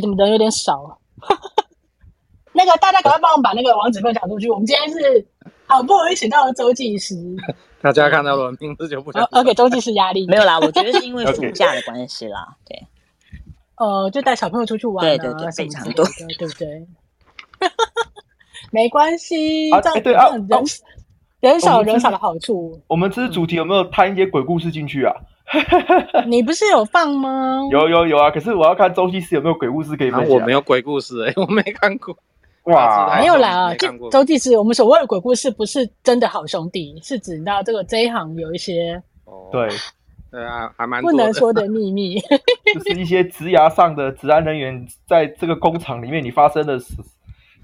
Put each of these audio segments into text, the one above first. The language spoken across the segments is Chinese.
怎么人有点少啊？那个大家赶快帮我们把那个网址分享出去。我们今天是好不容易请到了周技师，大家看到了名字就不想要给周技师压力。没有啦，我觉得是因为 暑假的关系啦。对，呃，就带小朋友出去玩，对对对，非常多，对不对？没关系，啊，对啊，人人少人少的好处。我们这次主题有没有摊一些鬼故事进去啊？你不是有放吗？有有有啊！可是我要看周技师有没有鬼故事可以分享。我没有鬼故事哎，我没看过。哇，没有啦啊！周技师，我们所谓的鬼故事不是真的好兄弟，是指到这个这一行有一些对对啊，还蛮不能说的秘密，就是一些职涯上的职安人员在这个工厂里面，你发生的事，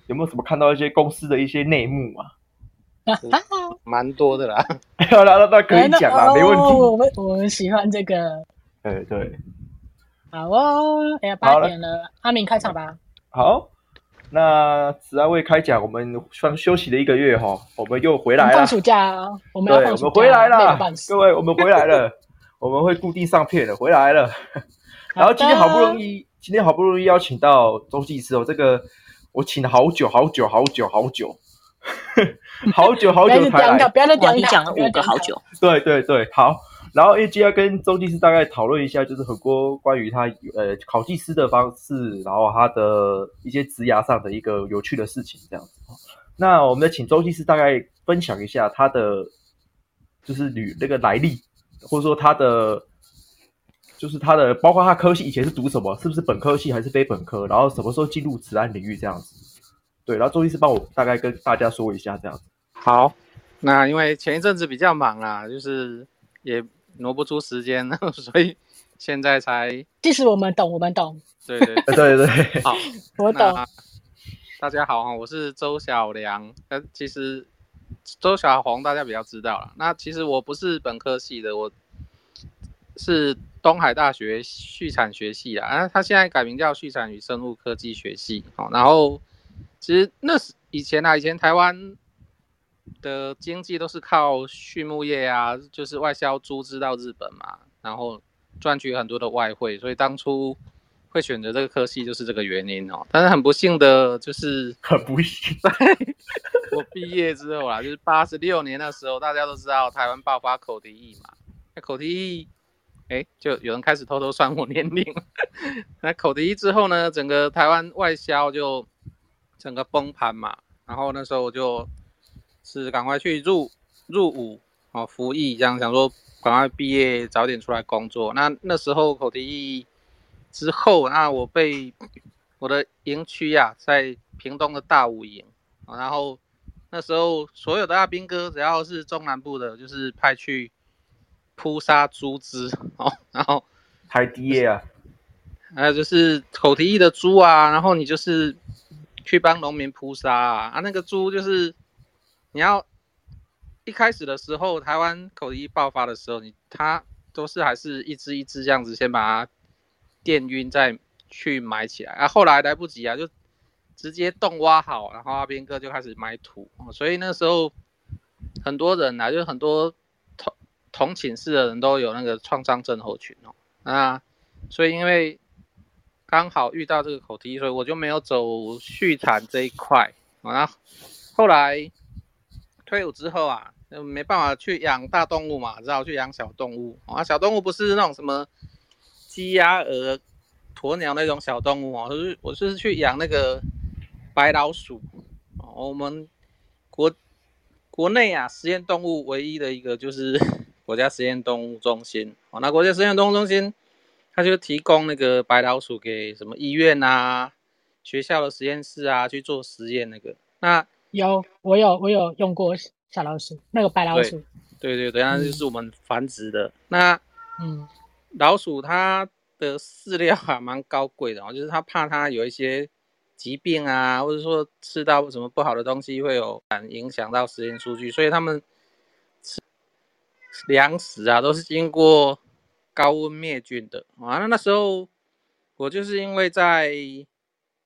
有没有什么看到一些公司的一些内幕啊？蛮多的啦，那那那可以讲啦，没问题。我们我们喜欢这个，对对，好哦。哎呀，八点了，阿明开场吧。好，那职安卫开讲，我们算休息了一个月哈，我们又回来了。放暑假，我们要放暑假，我们回来了，各位，我们回来了，我们会固定上片的，回来了。然后今天好不容易，今天好不容易邀请到周技师哦，这个我请了好久好久好久好久。好久好久才来，不要再讲，你讲了五个好久。对对对，好。然后，A G 要跟周技师大概讨论一下，就是很多关于他呃考技师的方式，然后他的一些职涯上的一个有趣的事情，这样子。那我们再请周技师大概分享一下他的就是履那个来历，或者说他的就是他的包括他科系以前是读什么，是不是本科系还是非本科，然后什么时候进入职安领域这样子。对，然后周医师帮我大概跟大家说一下这样子。好，那因为前一阵子比较忙啊，就是也挪不出时间，所以现在才。其实我们懂，我们懂。对对 对对对。好，我懂。大家好啊，我是周小良。呃，其实周小红大家比较知道了。那其实我不是本科系的，我是东海大学畜产学系啊。啊，他现在改名叫畜产与生物科技学系。好，然后。其实那是以前啊，以前台湾的经济都是靠畜牧业啊，就是外销猪只到日本嘛，然后赚取很多的外汇，所以当初会选择这个科系就是这个原因哦。但是很不幸的就是，很不幸，在我毕业之后啦，就是八十六年那时候，大家都知道台湾爆发口蹄疫嘛，那口蹄疫，哎，就有人开始偷偷算我年龄。那口蹄疫之后呢，整个台湾外销就。整个崩盘嘛，然后那时候我就是赶快去入入伍哦，服役，这样想说赶快毕业，早点出来工作。那那时候口蹄疫之后，那我被我的营区呀，在屏东的大武营，然后那时候所有的阿兵哥，只要是中南部的，就是派去扑杀猪只哦，然后海地啊，还有就是口蹄疫的猪啊，然后你就是。去帮农民扑杀啊！啊，那个猪就是你要一开始的时候，台湾口蹄疫爆发的时候，你它都是还是一只一只这样子，先把它电晕，再去埋起来。啊，后来来不及啊，就直接洞挖好，然后阿兵哥就开始埋土。所以那时候很多人啊，就很多同同寝室的人都有那个创伤症候群哦。啊，所以因为。刚好遇到这个口蹄疫，所以我就没有走畜产这一块。然后后来退伍之后啊，就没办法去养大动物嘛，只好去养小动物。啊，小动物不是那种什么鸡、鸭、鹅、鸵鸟那种小动物哦，是我是去养那个白老鼠。我们国国内啊，实验动物唯一的一个就是国家实验动物中心。哦，那国家实验动物中心。他就提供那个白老鼠给什么医院啊、学校的实验室啊去做实验。那个，那有我有我有用过小老鼠，那个白老鼠。对对对，那就是我们繁殖的。嗯、那嗯，老鼠它的饲料还蛮高贵的哦，就是它怕它有一些疾病啊，或者说吃到什么不好的东西会有影响到实验数据，所以他们吃粮食啊都是经过。高温灭菌的啊，那那时候我就是因为在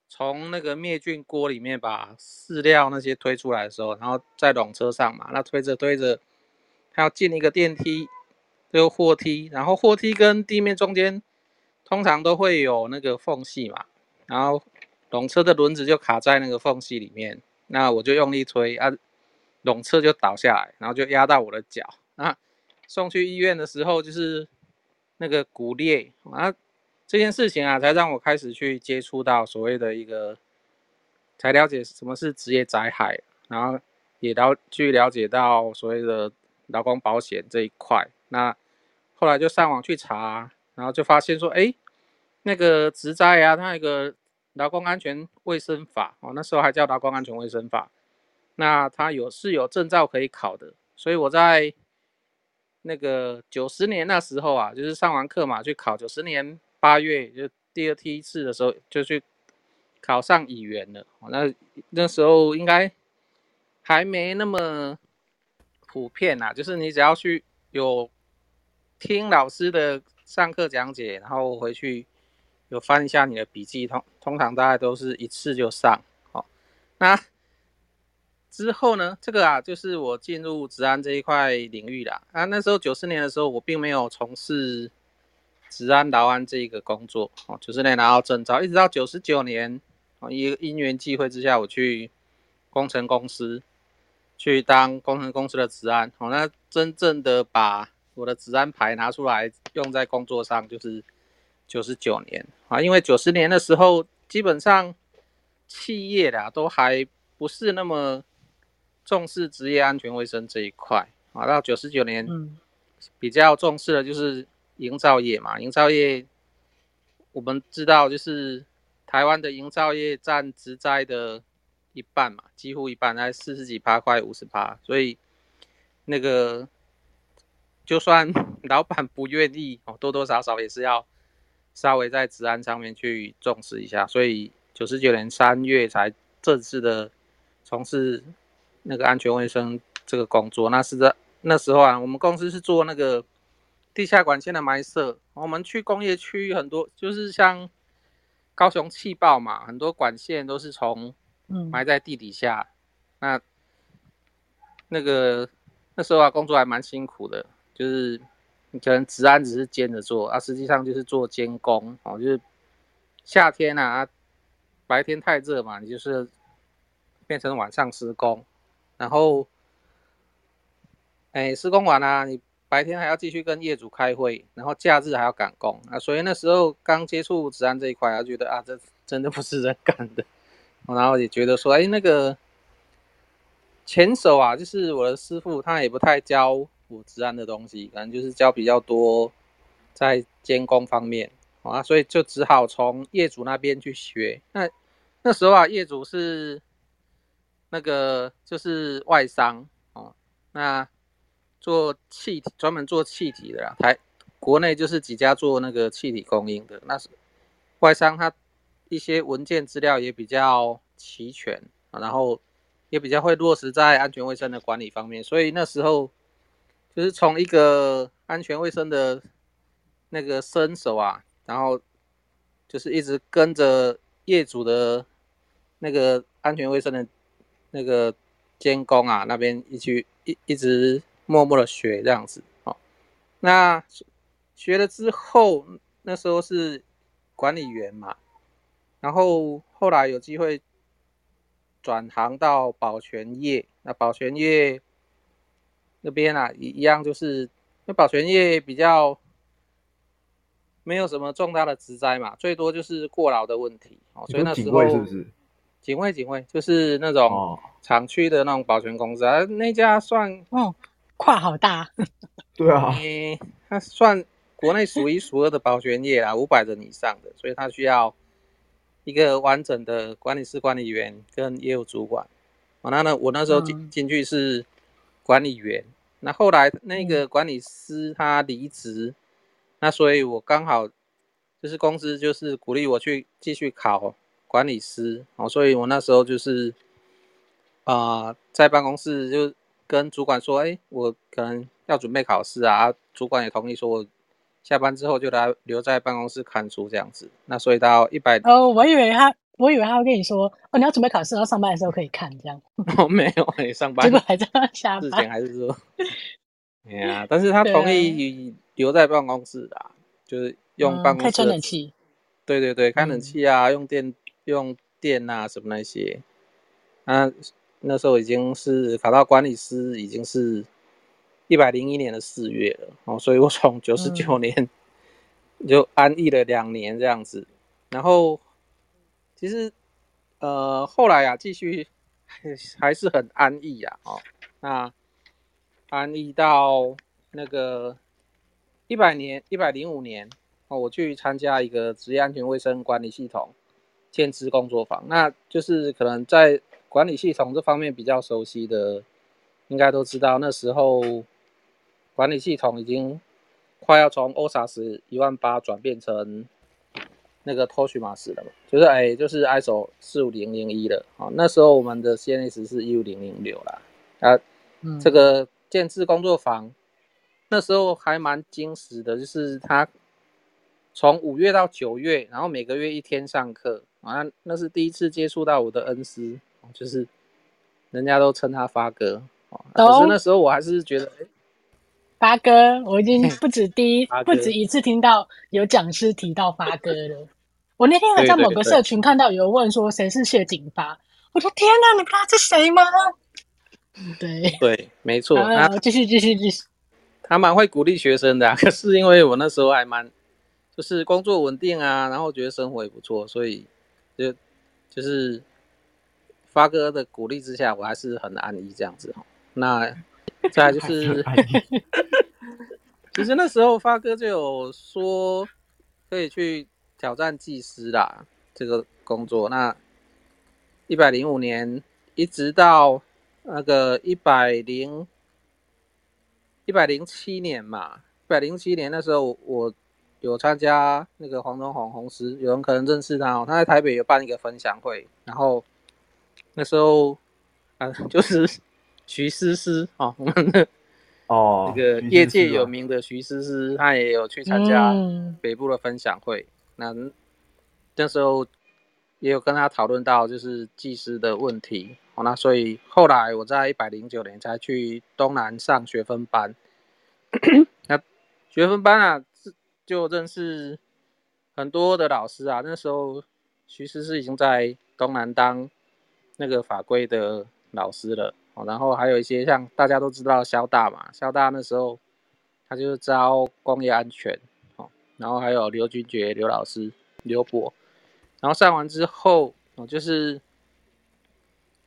从那个灭菌锅里面把饲料那些推出来的时候，然后在笼车上嘛，那推着推着，它要进一个电梯，就货梯，然后货梯跟地面中间通常都会有那个缝隙嘛，然后笼车的轮子就卡在那个缝隙里面，那我就用力推啊，笼车就倒下来，然后就压到我的脚啊。送去医院的时候就是那个骨裂啊，这件事情啊才让我开始去接触到所谓的一个，才了解什么是职业灾害，然后也了去了解到所谓的劳工保险这一块。那后来就上网去查，然后就发现说，哎，那个职灾啊，它有一个劳工安全卫生法哦，那时候还叫劳工安全卫生法，那它有是有证照可以考的，所以我在。那个九十年那时候啊，就是上完课嘛，去考。九十年八月就第二梯次的时候，就去考上乙员了。那那时候应该还没那么普遍啊，就是你只要去有听老师的上课讲解，然后回去有翻一下你的笔记，通通常大概都是一次就上。好，那。之后呢，这个啊，就是我进入职安这一块领域啦。啊，那时候九四年的时候，我并没有从事职安劳安这一个工作哦。九四年拿到证照，一直到九十九年，哦，一个因缘际会之下，我去工程公司去当工程公司的职安。哦，那真正的把我的职安牌拿出来用在工作上，就是九十九年啊。因为九十年的时候，基本上企业啦都还不是那么。重视职业安全卫生这一块啊，到九十九年，比较重视的就是营造业嘛。营造业，我们知道就是台湾的营造业占职灾的一半嘛，几乎一半，在四十几趴，快五十趴。所以那个就算老板不愿意哦，多多少少也是要稍微在职安上面去重视一下。所以九十九年三月才正式的从事。那个安全卫生这个工作，那是在那时候啊，我们公司是做那个地下管线的埋设。我们去工业区很多，就是像高雄气爆嘛，很多管线都是从埋在地底下。嗯、那那个那时候啊，工作还蛮辛苦的，就是你可能职安只是兼着做啊，实际上就是做监工哦，就是夏天啊，白天太热嘛，你就是变成晚上施工。然后，哎，施工完了，你白天还要继续跟业主开会，然后假日还要赶工啊。所以那时候刚接触治安这一块，啊，觉得啊，这真的不是人干的。然后也觉得说，哎，那个前手啊，就是我的师傅，他也不太教我治安的东西，可能就是教比较多在监工方面啊，所以就只好从业主那边去学。那那时候啊，业主是。那个就是外商哦，那做气体专门做气体的啦，台国内就是几家做那个气体供应的，那是外商，他一些文件资料也比较齐全，然后也比较会落实在安全卫生的管理方面，所以那时候就是从一个安全卫生的那个身手啊，然后就是一直跟着业主的那个安全卫生的。那个监工啊，那边一去一一直默默的学这样子哦。那学了之后，那时候是管理员嘛，然后后来有机会转行到保全业。那保全业那边啊，一一样就是那保全业比较没有什么重大的职灾嘛，最多就是过劳的问题哦。所以那时候是不是？警卫，警卫就是那种厂区的那种保全公司啊，那家算哦，跨好大，对啊，它算国内数一数二的保全业啊，五百人以上的，所以它需要一个完整的管理室管理员跟业务主管。哦，那呢我那时候进进去是管理员，那后来那个管理师他离职，那所以我刚好就是公司就是鼓励我去继续考。管理师哦，所以我那时候就是啊、呃，在办公室就跟主管说，哎，我可能要准备考试啊，主管也同意说，我下班之后就来留在办公室看书这样子。那所以到一百哦，我以为他，我以为他会跟你说，哦，你要准备考试，然后上班的时候可以看这样。哦，没有，没上班，结果还在下班。之前还是说，哎呀，但是他同意留在办公室的，就是用办公室。嗯、开吹冷气。对对对，开冷气啊，用电用电啊什么那些。啊，那时候已经是考到管理师，已经是一百零一年的四月了哦，所以我从九十九年 就安逸了两年这样子，然后其实呃后来啊继续还是很安逸呀哦，那安逸到那个一百年一百零五年哦，我去参加一个职业安全卫生管理系统建制工作坊，那就是可能在。管理系统这方面比较熟悉的，应该都知道，那时候管理系统已经快要从 OHSAS 一万八转变成那个 TOSHIMAS 了嘛，就是哎，就是 ISO 四五零零一了啊。那时候我们的 CNS 是一五零零六啦。啊，嗯、这个建制工作坊那时候还蛮精实的，就是他从五月到九月，然后每个月一天上课啊，那是第一次接触到我的恩师。就是人家都称他发哥，可是那时候我还是觉得，发哥，我已经不止第一，不止一次听到有讲师提到发哥了。我那天还在某个社群看到有人问说谁是谢景发，我说天哪，你不知道是谁吗？对对，没错。他继续继续继续，他蛮会鼓励学生的，可是因为我那时候还蛮就是工作稳定啊，然后觉得生活也不错，所以就就是。发哥的鼓励之下，我还是很安逸这样子。那 再来就是，其实那时候发哥就有说可以去挑战技师啦，这个工作。那一百零五年一直到那个一百零一百零七年嘛，一百零七年那时候我有参加那个黄忠宏红师，有人可能认识他哦，他在台北有办一个分享会，然后。那时候啊，就是徐思思啊，我们的哦，那个业界有名的徐思思，他也有去参加北部的分享会。嗯、那那时候也有跟他讨论到就是技师的问题。好，那所以后来我在一百零九年才去东南上学分班。那学分班啊，就认识很多的老师啊。那时候徐思思已经在东南当。那个法规的老师了，哦，然后还有一些像大家都知道萧大嘛，萧大那时候他就是招工业安全，哦，然后还有刘君爵刘老师刘博，然后上完之后，哦，就是，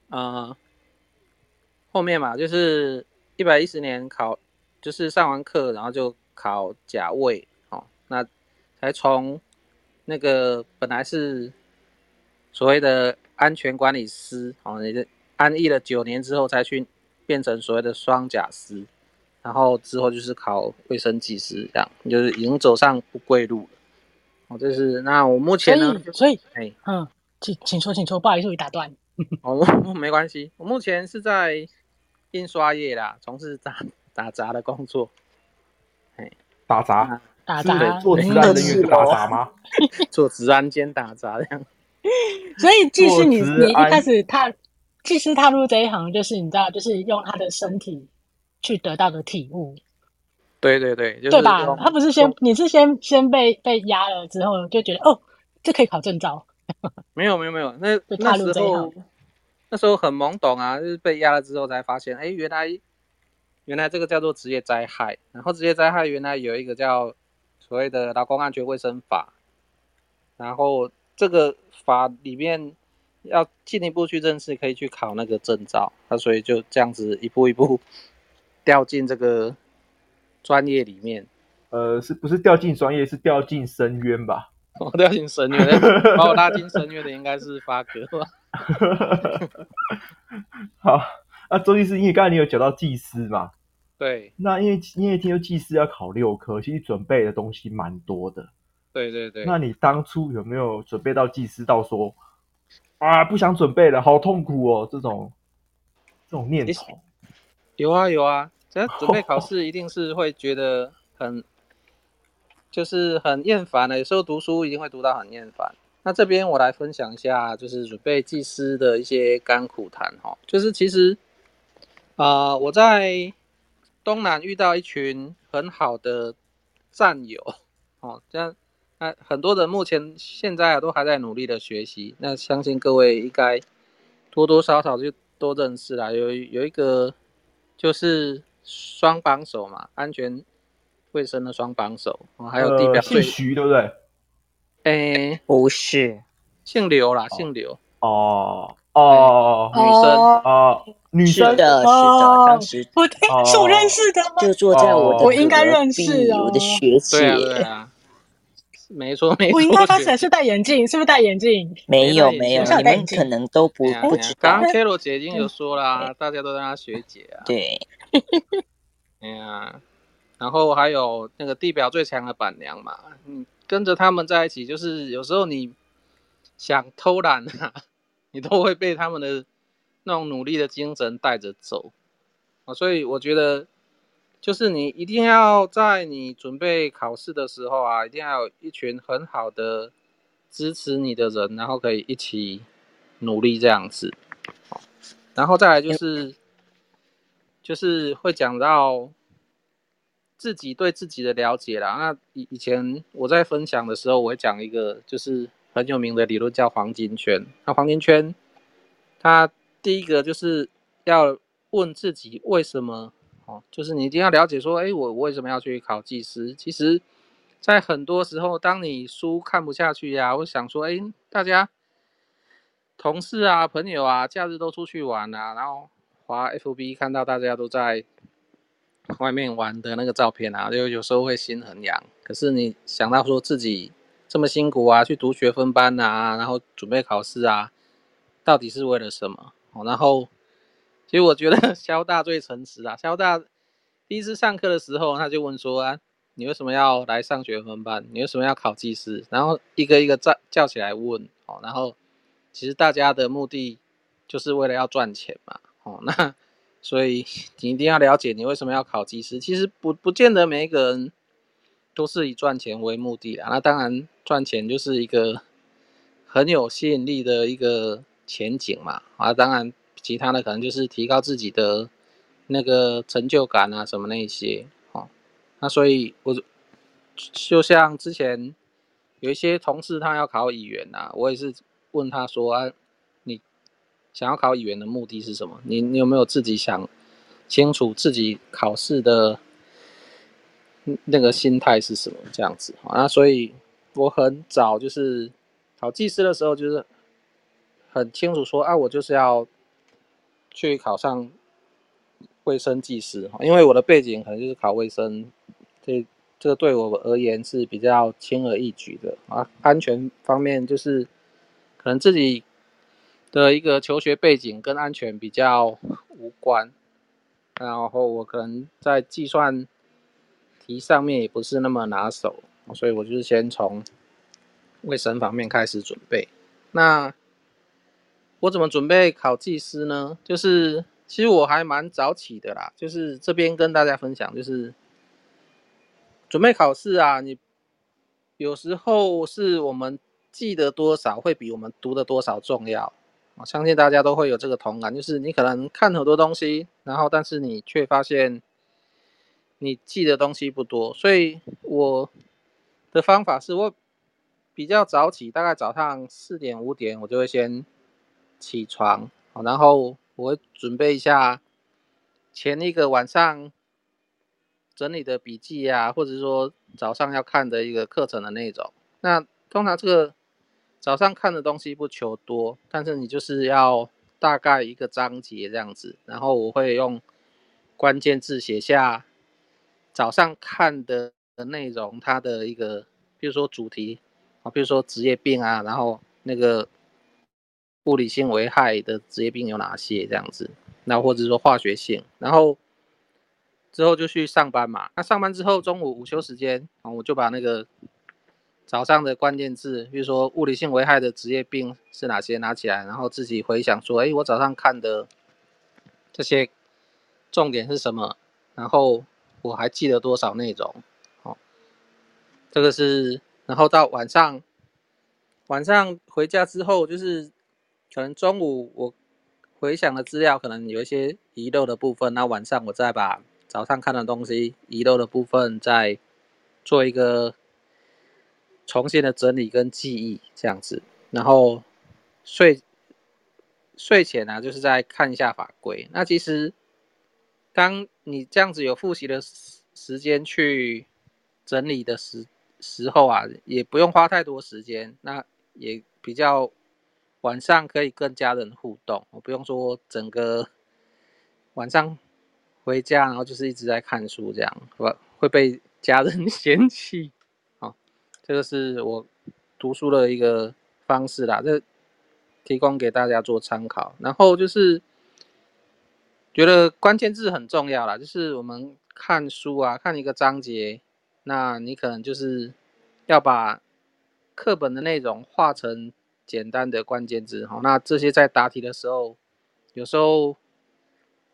呃，后面嘛，就是一百一十年考，就是上完课，然后就考甲位，那才从那个本来是所谓的。安全管理师，哦，你的安逸了九年之后才去变成所谓的双甲师，然后之后就是考卫生技师，这样就是已经走上不归路了。哦，这是那我目前呢，所以，哎，嗯，请请说，请说，不好意思，我打断。哦，没关系，我目前是在印刷业啦，从事打打 杂的工作。哎，打杂，打杂，做职安人员打杂吗？做职安兼打杂这样。所以技师你，你你一开始踏技师踏入这一行，就是你知道，就是用他的身体去得到的体悟。对对对，就是、对吧？他不是先，你是先先被被压了之后，就觉得哦，这可以考证照。没有没有没有，那那时候那时候很懵懂啊，就是被压了之后才发现，哎，原来原来这个叫做职业灾害，然后职业灾害原来有一个叫所谓的劳工安全卫生法，然后这个。法里面要进一步去认识，可以去考那个证照，那所以就这样子一步一步 掉进这个专业里面。呃，是不是掉进专业，是掉进深渊吧？哦，掉进深渊，把我拉进深渊的应该是发哥吧？好，那周技师，因为刚才你有讲到技师嘛？对。那因为因为听说技师要考六科，其实准备的东西蛮多的。对对对，那你当初有没有准备到技师到说啊，不想准备了，好痛苦哦，这种这种念头？有啊有啊，只要准备考 试，一定是会觉得很就是很厌烦的。有时候读书一定会读到很厌烦。那这边我来分享一下，就是准备技师的一些甘苦谈哈。就是其实啊、呃，我在东南遇到一群很好的战友哦，这样。那很多人目前现在都还在努力的学习，那相信各位应该多多少少就都认识啦。有有一个就是双榜首嘛，安全卫生的双榜首，还有地表最、呃、姓徐对不对？哎、欸，不是，姓刘啦，姓刘。哦哦，女生哦，女生是的，是的，当时我是我认识的吗？就坐在我的，我应该认识啊，我的学姐。对啊，没错没错。我应该当时是戴眼镜，是不是戴眼镜？没有没有，你们可能都不不知道。刚刚 Carol 姐已经有说啦，大家都让她学姐啊。对。哎呀，然后还有那个地表最强的板娘嘛，嗯，跟着他们在一起，就是有时候你想偷懒啊。你都会被他们的那种努力的精神带着走啊，所以我觉得，就是你一定要在你准备考试的时候啊，一定要有一群很好的支持你的人，然后可以一起努力这样子。然后再来就是，就是会讲到自己对自己的了解啦。那以以前我在分享的时候，我会讲一个就是。很有名的理论叫黄金圈。那黄金圈，它第一个就是要问自己为什么哦，就是你一定要了解说，哎，我为什么要去考技师？其实，在很多时候，当你书看不下去呀，我想说，哎，大家同事啊、朋友啊，假日都出去玩啊，然后滑 FB 看到大家都在外面玩的那个照片啊，就有时候会心很痒。可是你想到说自己。这么辛苦啊，去读学分班啊，然后准备考试啊，到底是为了什么？哦，然后其实我觉得 萧大最诚实啊。萧大第一次上课的时候，他就问说啊，你为什么要来上学分班？你为什么要考技师？然后一个一个叫叫起来问哦，然后其实大家的目的就是为了要赚钱嘛。哦，那所以你一定要了解你为什么要考技师。其实不不见得每一个人。都是以赚钱为目的啊，那当然赚钱就是一个很有吸引力的一个前景嘛啊，当然其他的可能就是提高自己的那个成就感啊什么那些哦，那所以我就像之前有一些同事他要考乙员啊，我也是问他说啊，你想要考乙员的目的是什么？你你有没有自己想清楚自己考试的？那个心态是什么这样子啊？所以我很早就是考技师的时候，就是很清楚说啊，我就是要去考上卫生技师哈，因为我的背景可能就是考卫生，这这个对我而言是比较轻而易举的啊。安全方面就是可能自己的一个求学背景跟安全比较无关，然后我可能在计算。题上面也不是那么拿手，所以我就是先从卫生方面开始准备。那我怎么准备考技师呢？就是其实我还蛮早起的啦，就是这边跟大家分享，就是准备考试啊，你有时候是我们记得多少会比我们读的多少重要。我相信大家都会有这个同感，就是你可能看很多东西，然后但是你却发现。你记的东西不多，所以我的方法是我比较早起，大概早上四点五点我就会先起床，然后我会准备一下前一个晚上整理的笔记啊，或者说早上要看的一个课程的内容。那通常这个早上看的东西不求多，但是你就是要大概一个章节这样子，然后我会用关键字写下。早上看的内容，它的一个，比如说主题啊，比如说职业病啊，然后那个物理性危害的职业病有哪些这样子，那或者说化学性，然后之后就去上班嘛。那上班之后，中午午休时间啊，我就把那个早上的关键字，比如说物理性危害的职业病是哪些拿起来，然后自己回想说，哎，我早上看的这些重点是什么，然后。我还记得多少内容？哦，这个是，然后到晚上，晚上回家之后，就是可能中午我回想的资料可能有一些遗漏的部分，那晚上我再把早上看的东西遗漏的部分再做一个重新的整理跟记忆这样子，然后睡睡前呢、啊，就是再看一下法规。那其实当你这样子有复习的时时间去整理的时时候啊，也不用花太多时间，那也比较晚上可以跟家人互动，我不用说整个晚上回家然后就是一直在看书这样，会会被家人嫌弃。好 这个是我读书的一个方式啦，这提供给大家做参考。然后就是觉得关键字很重要啦，就是我们看书啊，看一个章节，那你可能就是要把课本的内容画成简单的关键字。好，那这些在答题的时候，有时候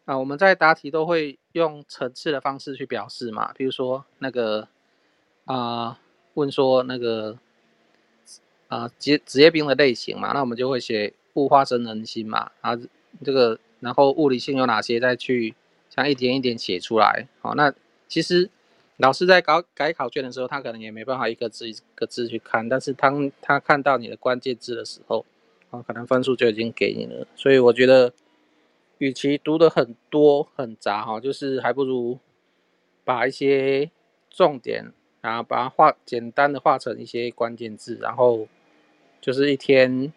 啊，我们在答题都会用层次的方式去表示嘛，比如说那个啊。问说那个啊职职业病的类型嘛，那我们就会写物化生人心嘛，啊这个然后物理性有哪些，再去像一点一点写出来。好，那其实老师在搞改考卷的时候，他可能也没办法一个字一个字去看，但是当他看到你的关键字的时候，啊可能分数就已经给你了。所以我觉得，与其读的很多很杂哈，就是还不如把一些重点。然后把它画简单的画成一些关键字，然后就是一天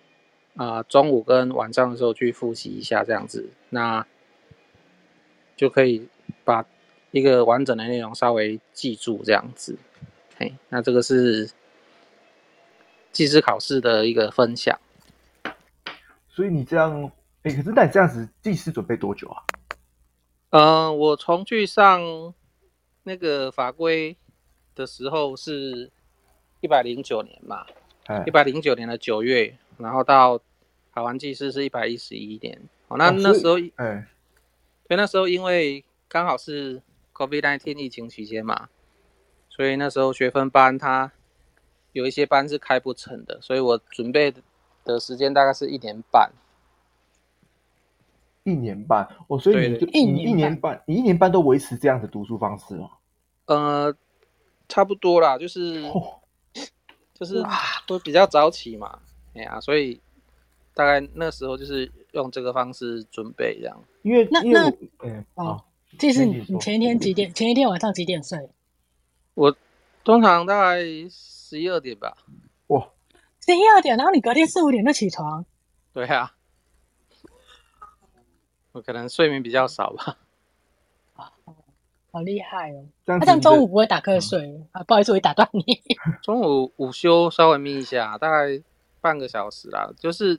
啊、呃、中午跟晚上的时候去复习一下这样子，那就可以把一个完整的内容稍微记住这样子。嘿，那这个是技师考试的一个分享。所以你这样，哎，可是那你这样子技师准备多久啊？嗯、呃，我从去上那个法规。的时候是一百零九年嘛，一百零九年的九月，然后到考完技师是一百一十一年。哦，那那时候，哎，所以那时候因为刚好是 COVID-19 疫情期间嘛，所以那时候学分班它有一些班是开不成的，所以我准备的时间大概是一年半。一年半，哦，所以你就一一年半，你一年半都维持这样的读书方式哦？呃。差不多啦，就是就是都比较早起嘛，哎呀，所以大概那时候就是用这个方式准备这样。因为那那哦，这是你你前一天几点？前一天晚上几点睡？我通常大概十一二点吧。哇，十一二点，然后你隔天四五点就起床？对啊，我可能睡眠比较少吧。好厉害哦！那这样中午不会打瞌睡、嗯、啊？不好意思，我打断你。中午午休稍微眯一下，大概半个小时啦。就是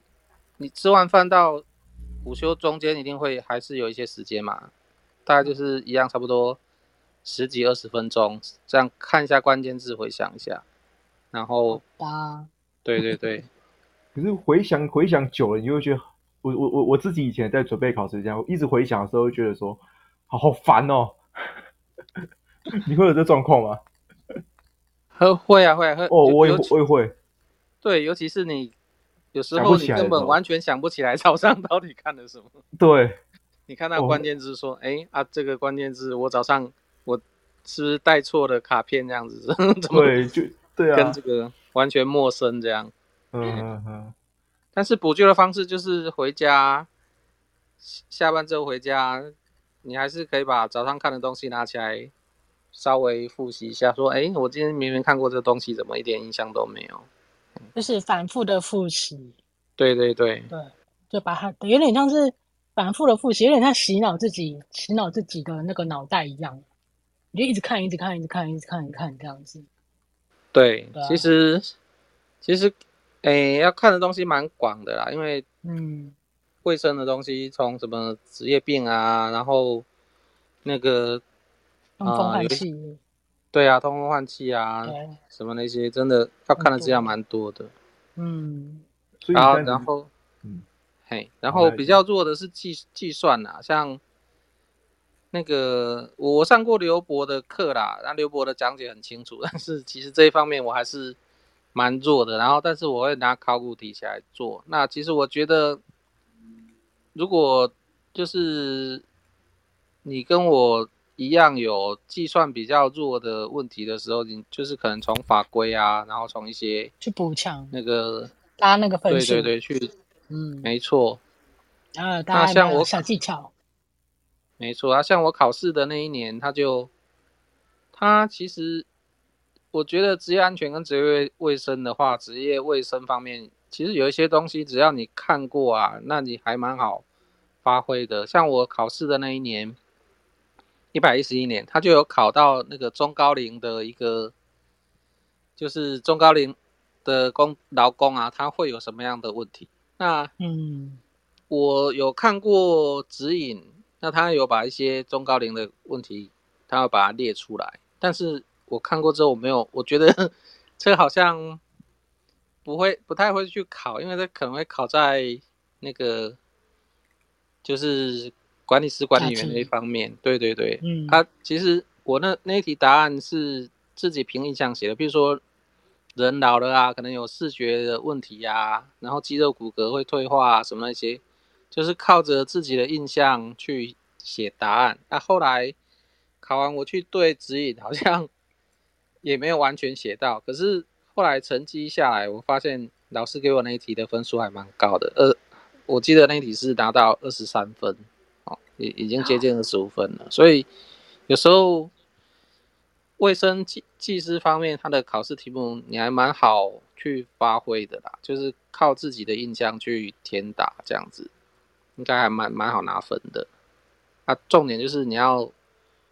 你吃完饭到午休中间，一定会还是有一些时间嘛。大概就是一样，差不多十几二十分钟，这样看一下关键字，回想一下，然后。啊。对对对。可是回想回想久了，你就会觉得，我我我我自己以前在准备考试这样，我一直回想的时候，会觉得说，好好烦哦。你会有这状况吗？会啊会啊会。哦，我也我也会。对，尤其是你有时候你根本完全想不起来 早上到底看了什么。对。你看到关键字说，哎、哦、啊，这个关键字我早上我是不是带错了卡片这样子？怎么对，就对啊，跟这个完全陌生这样。嗯嗯嗯。但是补救的方式就是回家，下班之后回家。你还是可以把早上看的东西拿起来，稍微复习一下。说，哎，我今天明明看过这东西，怎么一点印象都没有？就是反复的复习。对对对。对，就把它有点像是反复的复习，有点像洗脑自己、洗脑自己的那个脑袋一样。你就一直看、一直看、一直看、一直看、一直看这样子。对，对啊、其实其实，哎，要看的东西蛮广的啦，因为嗯。卫生的东西，从什么职业病啊，然后那个通风换气、呃，对啊，通风换气啊，什么那些，真的要看的资料蛮多的。嗯，然后然后，嗯，嘿，然后比较弱的是计计算啊，像那个我上过刘博的课啦，那刘博的讲解很清楚，但是其实这一方面我还是蛮弱的。然后，但是我会拿考古题起来做。那其实我觉得。如果就是你跟我一一样有计算比较弱的问题的时候，你就是可能从法规啊，然后从一些去补强那个拉那个分数，对对对，去嗯，没错。啊，大家像我小技巧，没错啊，像我考试的那一年，他就他其实我觉得职业安全跟职业卫生的话，职业卫生方面其实有一些东西，只要你看过啊，那你还蛮好发挥的。像我考试的那一年。一百一十一年，他就有考到那个中高龄的一个，就是中高龄的工劳工啊，他会有什么样的问题？那嗯，我有看过指引，那他有把一些中高龄的问题，他要把它列出来。但是我看过之后，我没有，我觉得 这个好像不会，不太会去考，因为这可能会考在那个，就是。管理师、管理员那一方面，对对对，嗯，他、啊、其实我那那一题答案是自己凭印象写的，比如说人老了啊，可能有视觉的问题呀、啊，然后肌肉骨骼会退化啊，什么那些，就是靠着自己的印象去写答案。那、啊、后来考完我去对指引，好像 也没有完全写到，可是后来成绩下来，我发现老师给我那一题的分数还蛮高的，呃，我记得那一题是拿到二十三分。已已经接近二十五分了，所以有时候卫生技技师方面，他的考试题目你还蛮好去发挥的啦，就是靠自己的印象去填答，这样子应该还蛮蛮好拿分的。啊，重点就是你要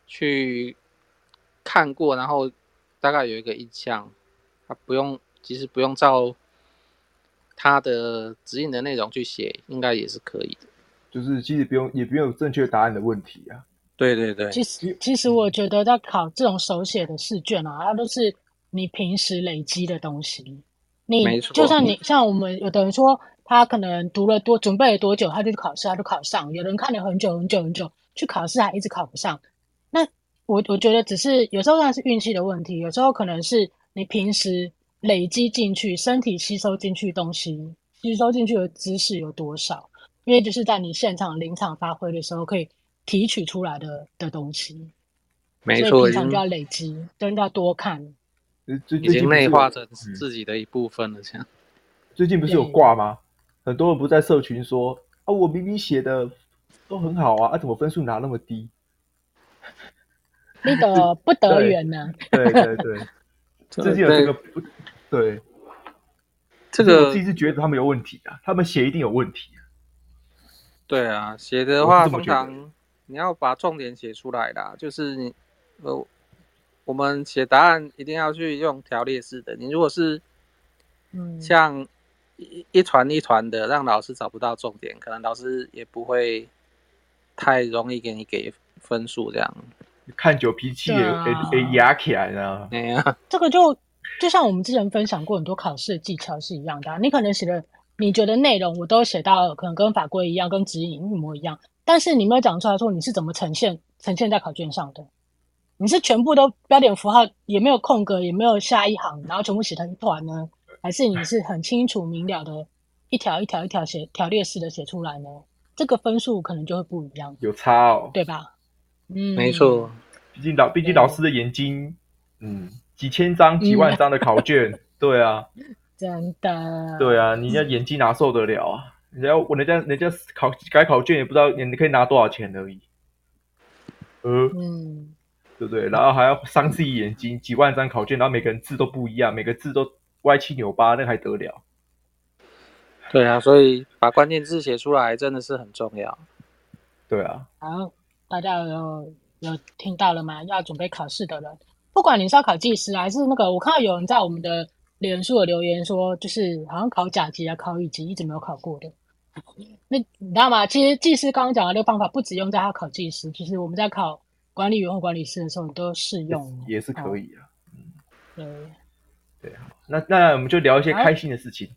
去看过，然后大概有一个印象，他不用，其实不用照他的指引的内容去写，应该也是可以的。就是其实不用，也不用有正确答案的问题啊。对对对，其实其实我觉得在考这种手写的试卷啊，它都是你平时累积的东西。你就算你像我们有的人说，他可能读了多，准备了多久，他就去考试，他就考上。有人看了很久很久很久，去考试还一直考不上。那我我觉得只是有时候那是运气的问题，有时候可能是你平时累积进去，身体吸收进去东西，吸收进去的知识有多少。因为就是在你现场临场发挥的时候，可以提取出来的的东西，没错，所以平常就要累积，真的要多看，已经内化成自己的一部分了。这样，最近不是有挂吗？很多人不在社群说啊，我明明写的都很好啊，啊，怎么分数拿那么低？那个 不得缘呢？对对对，最近有这个不对，这个我自己是觉得他们有问题啊，他们写一定有问题。对啊，写的话通常你要把重点写出来啦，就是你呃，我们写答案一定要去用条列式的。你如果是嗯，像一一团一团的，让老师找不到重点，可能老师也不会太容易给你给分数。这样看久脾气也也压起来了。哎呀，这个就就像我们之前分享过很多考试的技巧是一样的啊，你可能写的。你觉得内容我都写到可能跟法规一样，跟指引一模一样，但是你没有讲出来说你是怎么呈现呈现在考卷上的？你是全部都标点符号也没有空格，也没有下一行，然后全部写成一团呢？还是你是很清楚明了的一条一条一条写条列式的写出来呢？这个分数可能就会不一样，有差哦，对吧？嗯，没错，毕竟老毕竟老师的眼睛，嗯，几千张几万张的考卷，嗯、对啊。真的，对啊，你家演技哪受得了啊？人家我人家人家考改考卷也不知道你可以拿多少钱而已，呃，嗯，对不对？然后还要伤自己眼睛，几万张考卷，然后每个人字都不一样，每个字都歪七扭八，那还得了？对啊，所以把关键字写出来真的是很重要。对啊，好，大家有有听到了吗？要准备考试的人，不管你是要考技师还是那个，我看到有人在我们的。脸书的留言说，就是好像考甲级啊，考乙级一直没有考过的。那你知道吗？其实技师刚刚讲的这个方法不只用在他考技师，其实我们在考管理员或管理师的时候你都适用，也是可以啊。嗯，对对，那那我们就聊一些开心的事情，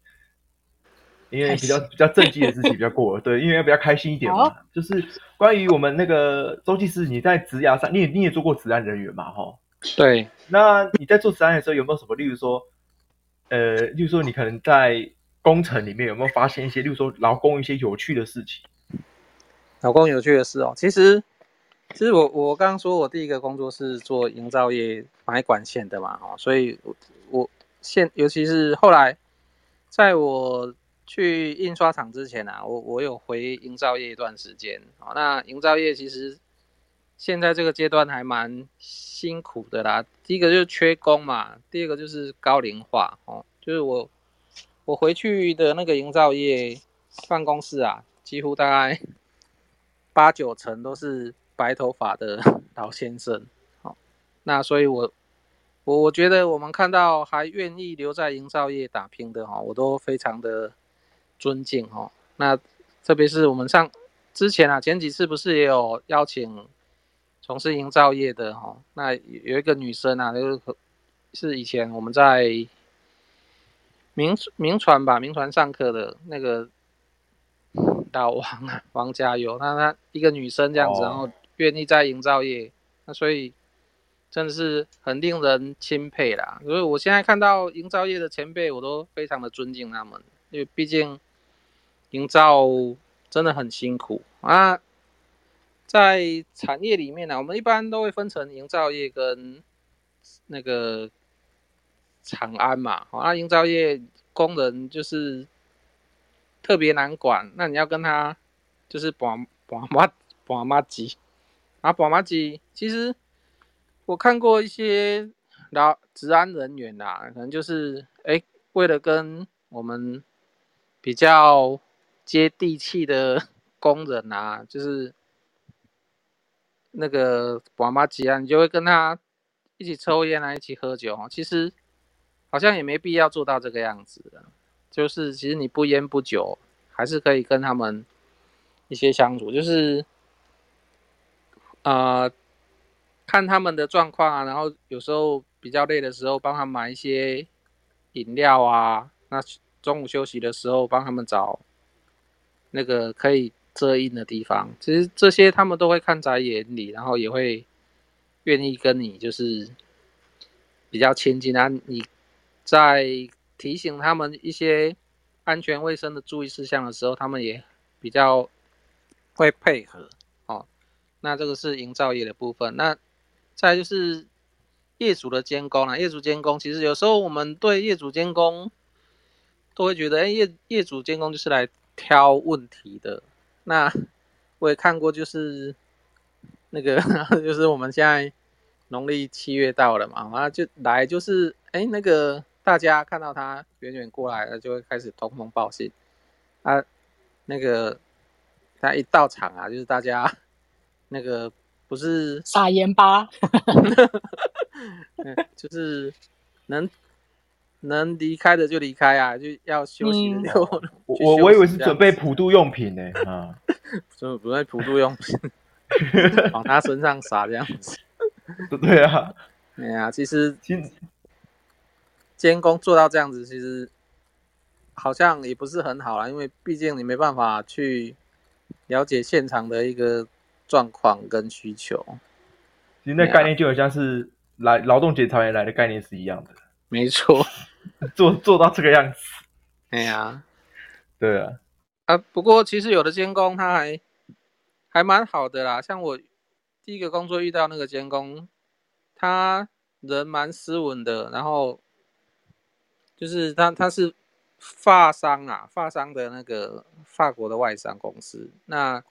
因为比较比较正经的事情比较过了。对，因为要比较开心一点嘛。就是关于我们那个周技师，你在职涯上，你也你也做过职安人员嘛？哈，对。那你在做职安的时候，有没有什么，例如说？呃，例如说，你可能在工程里面有没有发现一些，例如说劳工一些有趣的事情？劳工有趣的事哦，其实其实我我刚刚说我第一个工作是做营造业买管线的嘛，哦，所以我我现尤其是后来，在我去印刷厂之前啊，我我有回营造业一段时间，哦，那营造业其实现在这个阶段还蛮辛苦的啦。第一个就是缺工嘛，第二个就是高龄化，哦，就是我我回去的那个营造业办公室啊，几乎大概八九成都是。白头发的老先生，好，那所以我，我我觉得我们看到还愿意留在营造业打拼的哈，我都非常的尊敬哈。那特别是我们上之前啊，前几次不是也有邀请从事营造业的哈？那有一个女生啊，就是是以前我们在铭铭传吧，明传上课的那个老王啊，王家友，那她一个女生这样子，然后。愿意在营造业，那所以真的是很令人钦佩啦。所以我现在看到营造业的前辈，我都非常的尊敬他们，因为毕竟营造真的很辛苦啊。在产业里面呢，我们一般都会分成营造业跟那个厂安嘛。啊，营造业工人就是特别难管，那你要跟他就是绑绑麻绑麻机。啊，宝妈机，其实我看过一些老治安人员呐、啊，可能就是哎、为了跟我们比较接地气的工人啊，就是那个宝妈机啊，你就会跟他一起抽烟啊，一起喝酒啊。其实好像也没必要做到这个样子的，就是其实你不烟不酒，还是可以跟他们一些相处，就是。呃，看他们的状况啊，然后有时候比较累的时候，帮他买一些饮料啊。那中午休息的时候，帮他们找那个可以遮阴的地方。其实这些他们都会看在眼里，然后也会愿意跟你就是比较亲近啊。你在提醒他们一些安全卫生的注意事项的时候，他们也比较会配合哦。那这个是营造业的部分，那再就是业主的监工啊。业主监工其实有时候我们对业主监工都会觉得，哎，业业主监工就是来挑问题的。那我也看过，就是那个 就是我们现在农历七月到了嘛，然后就来就是，哎，那个大家看到他远远过来了，就会开始通风报信。啊，那个他一到场啊，就是大家。那个不是撒盐巴，就是能能离开的就离开啊，就要休息的就。嗯、我我以为是准备普渡用品呢，啊，准备普渡用品，往他身上撒这样子。对啊，哎呀，其实监工做到这样子，其实好像也不是很好啦，因为毕竟你没办法去了解现场的一个。状况跟需求，其实那概念就很像是来劳动检查员来的概念是一样的。没错，做做到这个样子。哎呀，对啊。啊，不过其实有的监工他还还蛮好的啦。像我第一个工作遇到那个监工，他人蛮斯文的，然后就是他他是发商啊，发商的那个法国的外商公司，那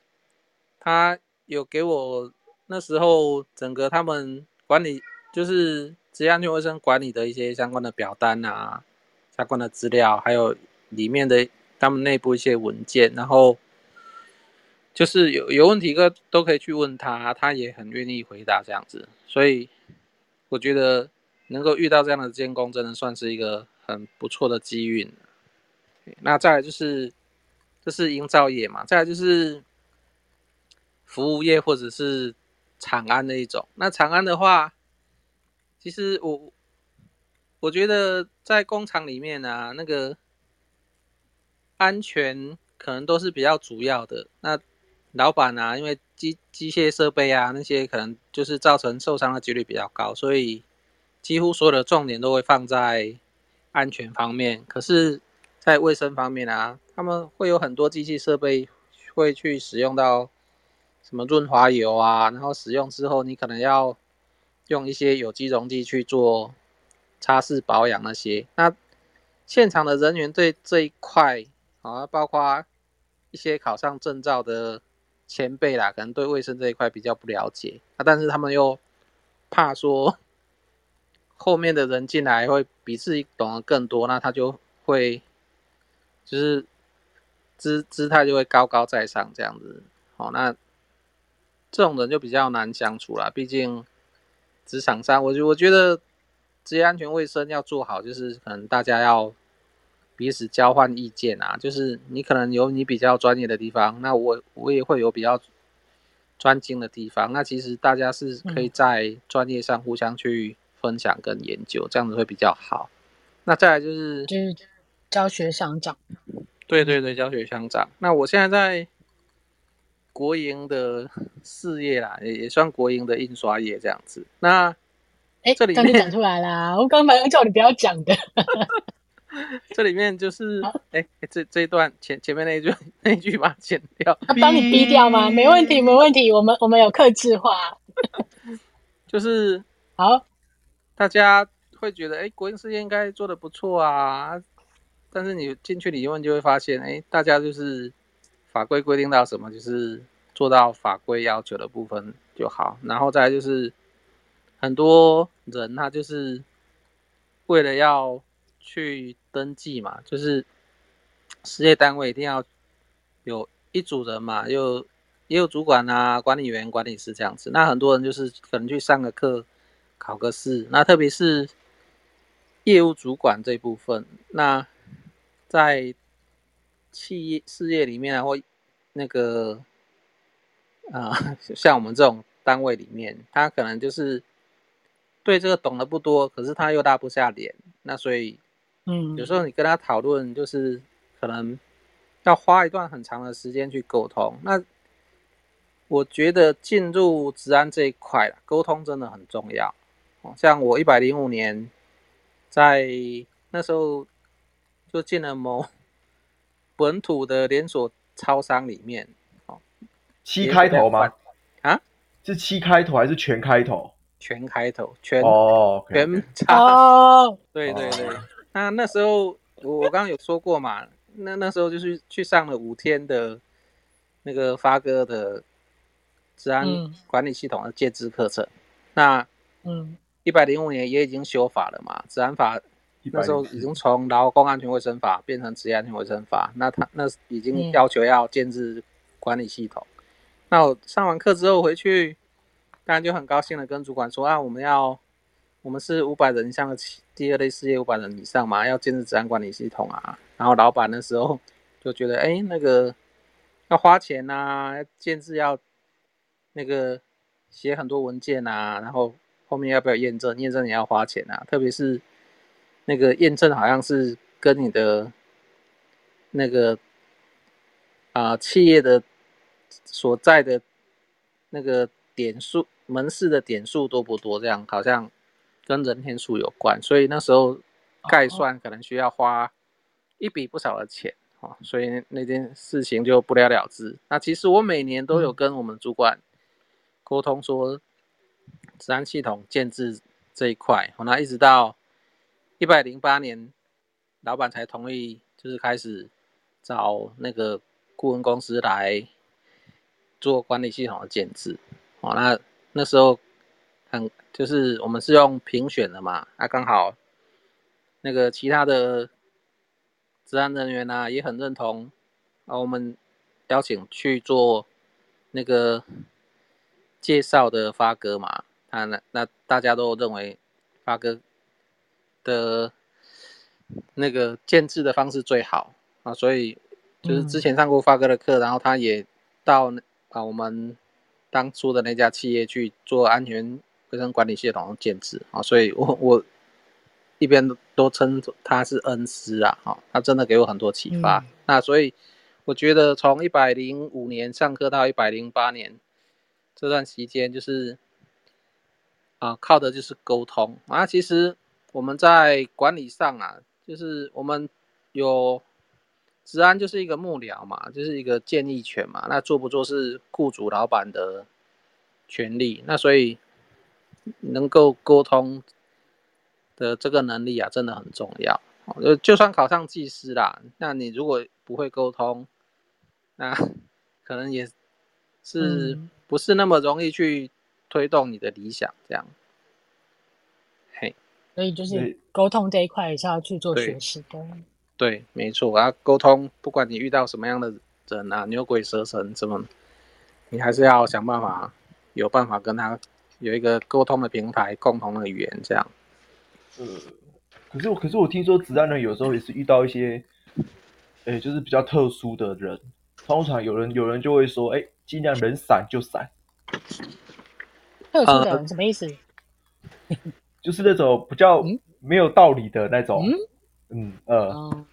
他。有给我那时候整个他们管理就是职业安全卫生管理的一些相关的表单啊，相关的资料，还有里面的他们内部一些文件，然后就是有有问题都都可以去问他，他也很愿意回答这样子，所以我觉得能够遇到这样的监工，真的算是一个很不错的机运。那再来就是这是营造业嘛，再来就是。服务业或者是厂安的一种。那厂安的话，其实我我觉得在工厂里面啊，那个安全可能都是比较主要的。那老板啊，因为机机械设备啊那些，可能就是造成受伤的几率比较高，所以几乎所有的重点都会放在安全方面。可是，在卫生方面啊，他们会有很多机器设备会去使用到。什么润滑油啊，然后使用之后你可能要用一些有机溶剂去做擦拭保养那些。那现场的人员对这一块啊，包括一些考上证照的前辈啦，可能对卫生这一块比较不了解啊，但是他们又怕说后面的人进来会比自己懂得更多，那他就会就是姿姿态就会高高在上这样子。好，那这种人就比较难相处啦，毕竟职场上，我觉我觉得职业安全卫生要做好，就是可能大家要。彼此交换意见啊，就是你可能有你比较专业的地方，那我我也会有比较专精的地方。那其实大家是可以在专业上互相去分享跟研究，嗯、这样子会比较好。那再来就是就是教学相长，对对对，教学相长。那我现在在国营的事业啦，也也算国营的印刷业这样子。那哎，这里面讲出来啦，我刚刚叫你不要讲的。这里面就是，哎，这这一段前前面那一句那一句把它剪掉，他帮你逼掉吗？没问题，没问题，我们我们有克制化，就是 好，大家会觉得，哎，国营事业应该做的不错啊，但是你进去里面就会发现，哎，大家就是法规规定到什么，就是做到法规要求的部分就好，然后再就是很多人他就是为了要。去登记嘛，就是事业单位一定要有一组人嘛，有也有主管啊、管理员、管理师这样子。那很多人就是可能去上个课、考个试。那特别是业务主管这一部分，那在企业事业里面啊，或那个啊、呃，像我们这种单位里面，他可能就是对这个懂得不多，可是他又拉不下脸，那所以。嗯，有时候你跟他讨论，就是可能要花一段很长的时间去沟通。那我觉得进入治安这一块，沟通真的很重要。像我一百零五年在那时候就进了某本土的连锁超商里面，哦，七开头吗？啊，是七开头还是全开头？全开头，全哦，全差哦，对对对。那那时候我我刚刚有说过嘛，那那时候就是去上了五天的那个发哥的治安管理系统的戒资课程。嗯、那嗯，一百零五年也已经修法了嘛，治安法那时候已经从劳工安全卫生法变成职业安全卫生法，那他那已经要求要建制管理系统。嗯、那我上完课之后回去，当然就很高兴的跟主管说啊，我们要。我们是五百人以上的企第二类事业五百人以上嘛，要建制治安管理系统啊。然后老板那时候就觉得，哎，那个要花钱呐、啊，建制要那个写很多文件啊，然后后面要不要验证？验证也要花钱啊。特别是那个验证好像是跟你的那个啊、呃、企业的所在的那个点数门市的点数多不多？这样好像。跟人天数有关，所以那时候概算可能需要花一笔不少的钱啊，所以那件事情就不了了之。那其实我每年都有跟我们主管沟通说，治安系统建制这一块，那一直到一百零八年，老板才同意，就是开始找那个顾问公司来做管理系统的建置。哦，那那时候。很就是我们是用评选的嘛，那、啊、刚好那个其他的职安人员呢、啊、也很认同，啊，我们邀请去做那个介绍的发哥嘛，啊那那大家都认为发哥的那个建制的方式最好啊，所以就是之前上过发哥的课，嗯、然后他也到啊我们当初的那家企业去做安全。卫生管理系统的建制啊，所以我我一边都称他是恩师啊，哈，他真的给我很多启发。嗯、那所以我觉得从一百零五年上课到一百零八年这段期间，就是啊，靠的就是沟通啊。其实我们在管理上啊，就是我们有职安就是一个幕僚嘛，就是一个建议权嘛。那做不做是雇主老板的权利。那所以能够沟通的这个能力啊，真的很重要。就就算考上技师啦，那你如果不会沟通，那 可能也是不是那么容易去推动你的理想这样。嘿，所以就是沟通这一块也是要去做学习的。对，没错，啊，沟通，不管你遇到什么样的人啊，牛鬼蛇神什么，你还是要想办法，有办法跟他有一个沟通的平台，共同的语言，这样。呃，可是我，可是我听说子弹人有时候也是遇到一些，哎，就是比较特殊的人，通常有人有人就会说，哎，尽量能散就散。特殊的人、呃、什么意思？就是那种比较没有道理的那种，嗯，嗯呃。嗯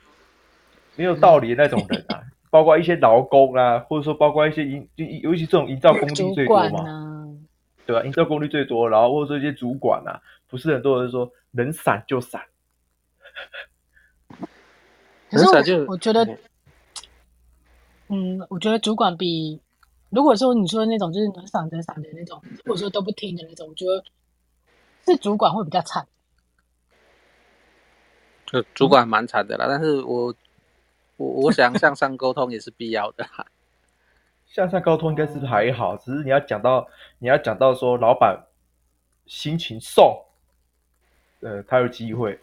没有道理的那种人啊，包括一些劳工啊，或者说包括一些营，就尤其这种营造工地最多嘛，啊、对吧？营造功率最多，然后或者说一些主管啊，不是很多人说能闪就闪。可是我我觉得，嗯，我觉得主管比如果说你说的那种就是能闪就闪的那种，或者说都不听的那种，我觉得是主管会比较惨。就主管蛮惨的啦，嗯、但是我。我我想向上沟通也是必要的，向上沟通应该是还好，只是你要讲到你要讲到说老板心情送，呃，他有机会，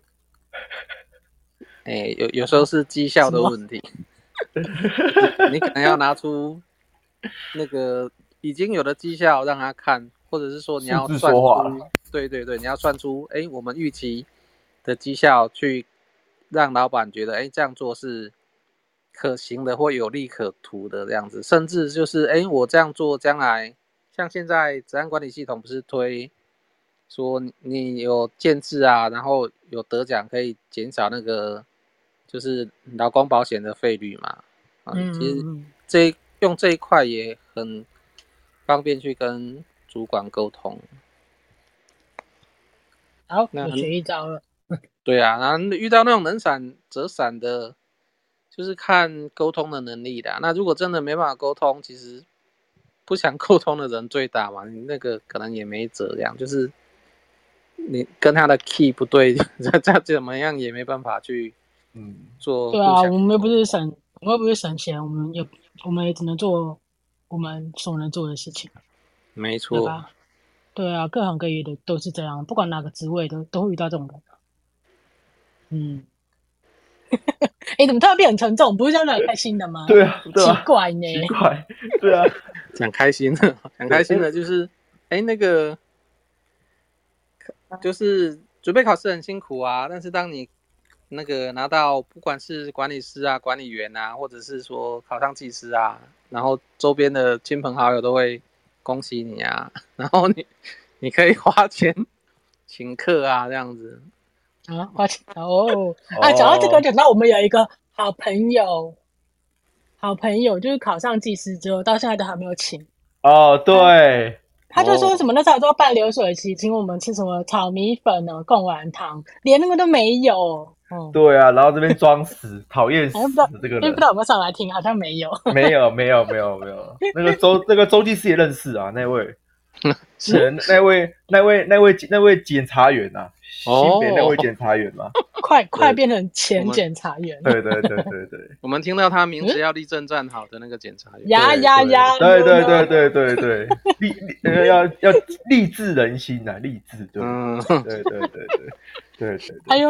哎、欸，有有时候是绩效的问题，你可能要拿出那个已经有的绩效让他看，或者是说你要算出，对对对，你要算出，哎、欸，我们预期的绩效去让老板觉得，哎、欸，这样做是。可行的或有利可图的这样子，甚至就是，哎，我这样做将来，像现在治安管理系统不是推说你有建制啊，然后有得奖可以减少那个就是劳工保险的费率嘛？啊，其实这用这一块也很方便去跟主管沟通。好，那学一招了。对啊，然后遇到那种能闪则闪的。就是看沟通的能力的。那如果真的没办法沟通，其实不想沟通的人最大嘛，你那个可能也没辙。这样就是你跟他的 key 不对，再 再怎么样也没办法去嗯做。对啊，我们又不是省，我们又不是省钱，我们也我们也只能做我们所能做的事情。没错。对啊，各行各业的都是这样，不管哪个职位都都会遇到这种人。嗯。哎、欸，怎么突然变很沉重？不是这样很开心的吗？对啊，对啊，奇怪呢，奇怪，对啊，讲开心的，讲开心的，就是，哎、欸，那个，就是准备考试很辛苦啊，但是当你那个拿到不管是管理师啊、管理员啊，或者是说考上技师啊，然后周边的亲朋好友都会恭喜你啊，然后你你可以花钱 请客啊，这样子。啊，花钱哦！啊，讲到这个，讲到我们有一个好朋友，好朋友就是考上技师之后，到现在都还没有请。哦，对，他就说什么那时候说办流水席，请我们吃什么炒米粉呢、贡丸汤，连那个都没有。嗯，对啊，然后这边装死，讨厌死这个人，不知道有没有上来听，好像没有，没有，没有，没有，没有。那个周，那个周技师也认识啊，那位，是那位，那位，那位，那位检察员啊。新北那位检察员吗？快快变成前检察员。对对对对对。我们听到他名字要立正站好的那个检察员。呀呀呀！对对对对对对，立个要要励志人心啊，励志对。嗯，对对对对对对。哎呦，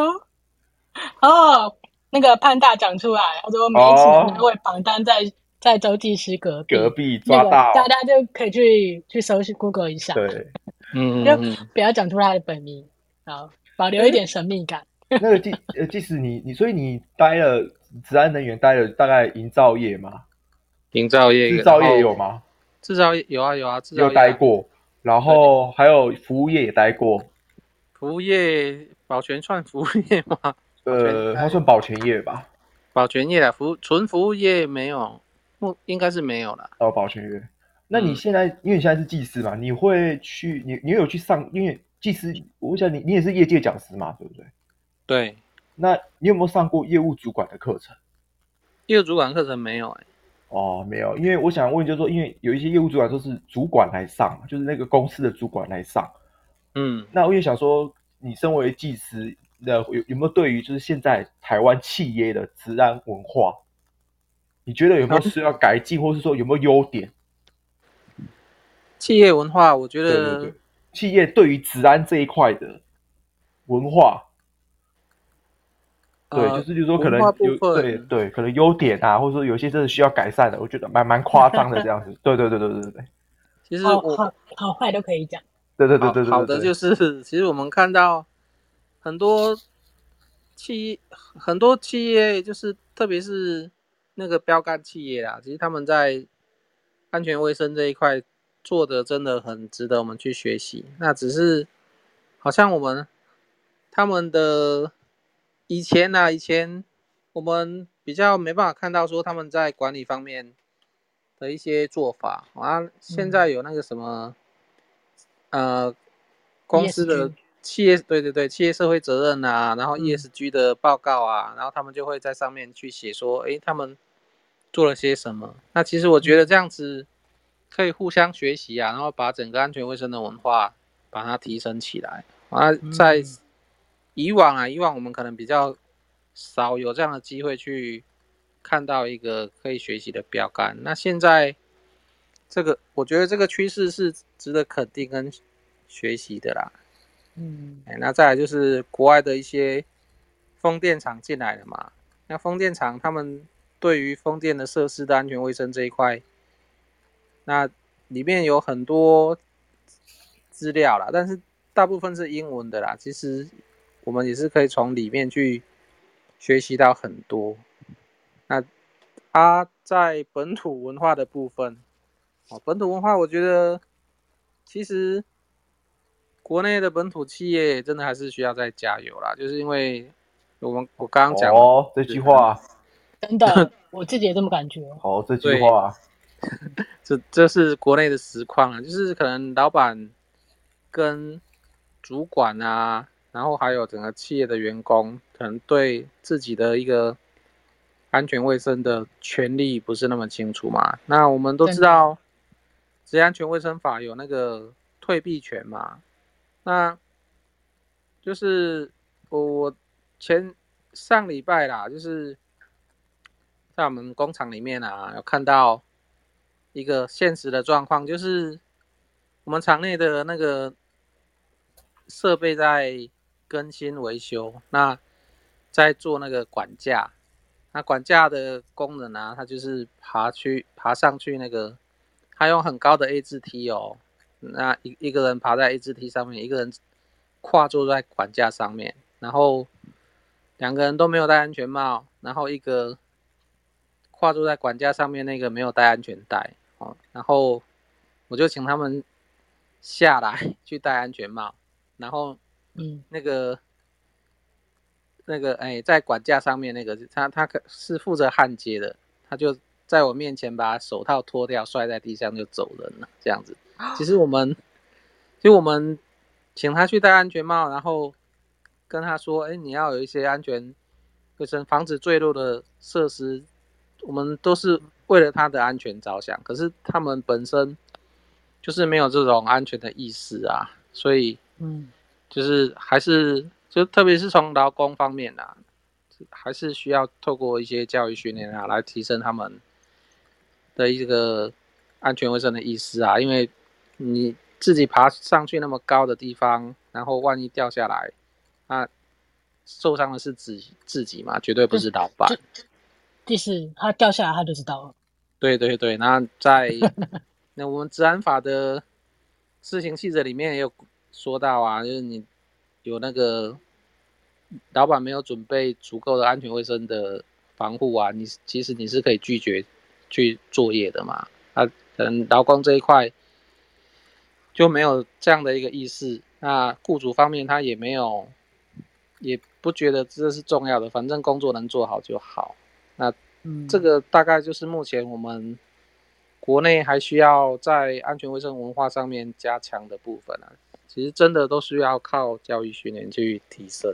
哦，那个潘大讲出来，他说每一期那位榜单在在周记师隔壁，隔壁抓到，大家就可以去去搜寻 Google 一下。对，嗯，就不要讲出他的本名。好，保留一点神秘感。那个即呃，即使你你，所以你待了治安能源待了大概营造业吗？营造业、制造业有吗？制造业有啊有啊，制造业有待过。然后还有服务业也待过。服务业保全算服务业吗？呃，它算保全业吧。保全业啊，服纯服务业没有，不应该是没有了。哦，保全业。那你现在、嗯、因为你现在是技师嘛，你会去你你有去上因为。技师，我想你，你也是业界讲师嘛，对不对？对。那你有没有上过业务主管的课程？业务主管课程没有哎、欸。哦，没有，因为我想问，就是说，因为有一些业务主管都是主管来上，就是那个公司的主管来上。嗯，那我也想说，你身为技师，那有有没有对于就是现在台湾企业的治安文化，你觉得有没有需要改进，或是说有没有优点？企业文化，我觉得对对对，企业对于职安这一块的文化。对，就是就是说可能有对对，可能优点啊，或者说有些真的需要改善的，我觉得蛮蛮夸张的这样子。对对对对对对。其实我好好坏都可以讲。对对对对对。好的就是，其实我们看到很多企业，很多企业就是特别是那个标杆企业啊，其实他们在安全卫生这一块做的真的很值得我们去学习。那只是好像我们他们的。以前呢、啊，以前我们比较没办法看到说他们在管理方面的一些做法啊。现在有那个什么，嗯、呃，公司的企业对对对，企业社会责任啊，然后 ESG 的报告啊，嗯、然后他们就会在上面去写说，哎，他们做了些什么。那其实我觉得这样子可以互相学习啊，然后把整个安全卫生的文化把它提升起来啊，在。以往啊，以往我们可能比较少有这样的机会去看到一个可以学习的标杆。那现在这个，我觉得这个趋势是值得肯定跟学习的啦。嗯，哎，那再来就是国外的一些风电厂进来了嘛。那风电厂他们对于风电的设施的安全卫生这一块，那里面有很多资料啦，但是大部分是英文的啦。其实。我们也是可以从里面去学习到很多。那它在本土文化的部分，哦，本土文化，我觉得其实国内的本土企业真的还是需要再加油啦。就是因为我们我刚刚讲哦这句话，真的，我自己也这么感觉。哦，这句话，这这是国内的实况啊，就是可能老板跟主管啊。然后还有整个企业的员工，可能对自己的一个安全卫生的权利不是那么清楚嘛。那我们都知道，职业安全卫生法有那个退避权嘛。那就是我前上礼拜啦，就是在我们工厂里面啊，有看到一个现实的状况，就是我们厂内的那个设备在。更新维修，那在做那个管架，那管架的功能啊，它就是爬去爬上去那个，它用很高的 A 字梯哦，那一一个人爬在一只梯上面，一个人跨坐在管架上面，然后两个人都没有戴安全帽，然后一个跨坐在管架上面那个没有戴安全带哦，然后我就请他们下来 去戴安全帽，然后。嗯，那个，那个，哎，在管架上面那个，他他可是负责焊接的，他就在我面前把手套脱掉，摔在地上就走人了，这样子。其实我们，其实我们请他去戴安全帽，然后跟他说，哎，你要有一些安全卫生，防止坠落的设施，我们都是为了他的安全着想。可是他们本身就是没有这种安全的意识啊，所以，嗯。就是还是就特别是从劳工方面啊，还是需要透过一些教育训练啊，来提升他们的一个安全卫生的意识啊。因为你自己爬上去那么高的地方，然后万一掉下来，那受伤的是自己自己嘛，绝对不是老板。就是他掉下来，他就知道了。对对对，那在那我们治安法的施行细则里面也有。说到啊，就是你有那个老板没有准备足够的安全卫生的防护啊，你其实你是可以拒绝去作业的嘛。啊，可能劳工这一块就没有这样的一个意识，那雇主方面他也没有，也不觉得这是重要的，反正工作能做好就好。那这个大概就是目前我们国内还需要在安全卫生文化上面加强的部分啊。其实真的都需要靠教育训练去提升。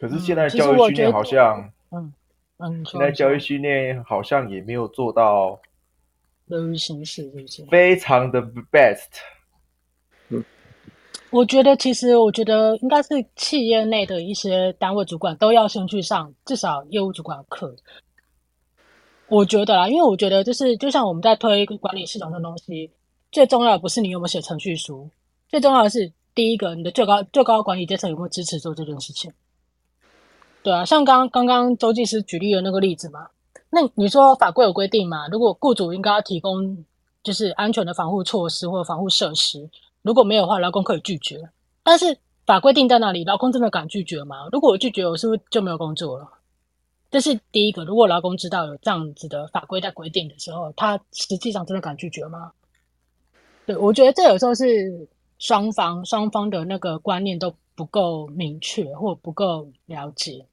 可是现在教育训练好像，嗯，嗯，现在教育训练好像也没有做到流于形式，是不是？非常的 best。嗯，我觉得其实我觉得应该是企业内的一些单位主管都要先去上至少业务主管课。我觉得啦，因为我觉得就是就像我们在推管理系统的东西，最重要的不是你有没有写程序书，最重要的是第一个，你的最高最高管理阶层有没有支持做这件事情。对啊，像刚刚刚周技师举例的那个例子嘛，那你说法规有规定吗？如果雇主应该要提供就是安全的防护措施或防护设施，如果没有的话，劳工可以拒绝。但是法规定在那里？劳工真的敢拒绝吗？如果我拒绝，我是不是就没有工作了？这是第一个，如果劳工知道有这样子的法规在规定的时候，他实际上真的敢拒绝吗？对，我觉得这有时候是双方双方的那个观念都不够明确或不够了解，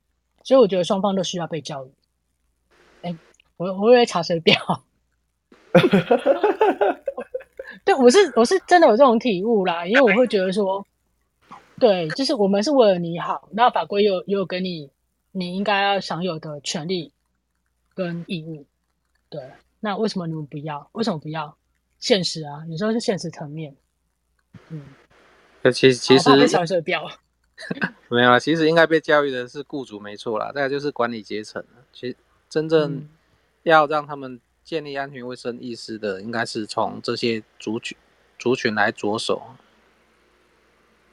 所以我觉得双方都需要被教育。哎，我我以为查水表，对，我是我是真的有这种体悟啦，因为我会觉得说，对，就是我们是为了你好，那法规又又给你。你应该要享有的权利跟义务，对，那为什么你们不要？为什么不要？现实啊，你说是现实层面，嗯，那其实其实查水表，没有啊，其实应该被教育的是雇主没错啦，再来就是管理阶层，其实真正要让他们建立安全卫生意识的，应该是从这些族群族群来着手。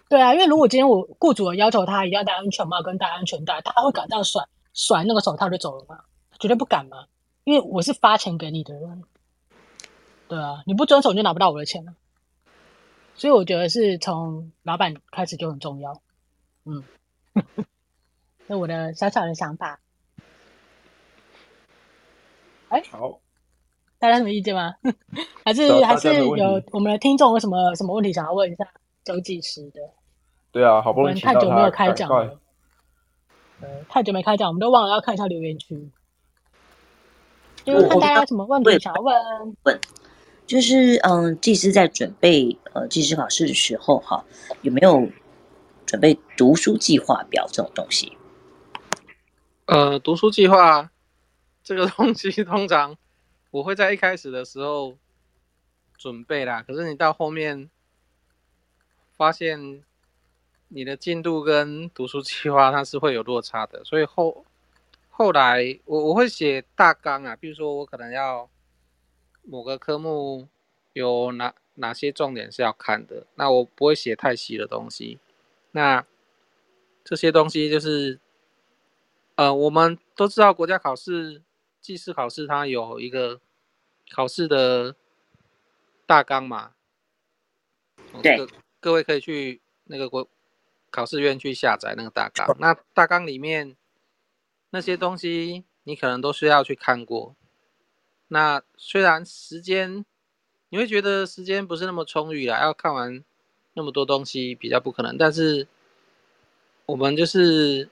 对啊，因为如果今天我雇主要求他一定要戴安全帽跟戴安全带，他会敢这样甩甩那个手套就走了吗？绝对不敢嘛！因为我是发钱给你的人。对啊，你不遵守你就拿不到我的钱了。所以我觉得是从老板开始就很重要。嗯，那我的小小的想法。哎，好，大家有什么意见吗？还是还是有我们的听众有什么什么问题想要问一下周技师的？对啊，好不容易太久没有开讲了，呃，太久没开讲，我们都忘了要看一下留言区，就是看大家有什么问题想要问。问，就是嗯，技师在准备呃技师考试的时候，哈，有没有准备读书计划表这种东西？呃，读书计划这个东西，通常我会在一开始的时候准备啦，可是你到后面发现。你的进度跟读书计划它是会有落差的，所以后后来我我会写大纲啊，比如说我可能要某个科目有哪哪些重点是要看的，那我不会写太细的东西。那这些东西就是，呃，我们都知道国家考试、技师考试它有一个考试的大纲嘛，对，各各位可以去那个国。考试院去下载那个大纲，那大纲里面那些东西你可能都需要去看过。那虽然时间你会觉得时间不是那么充裕啦，要看完那么多东西比较不可能。但是我们就是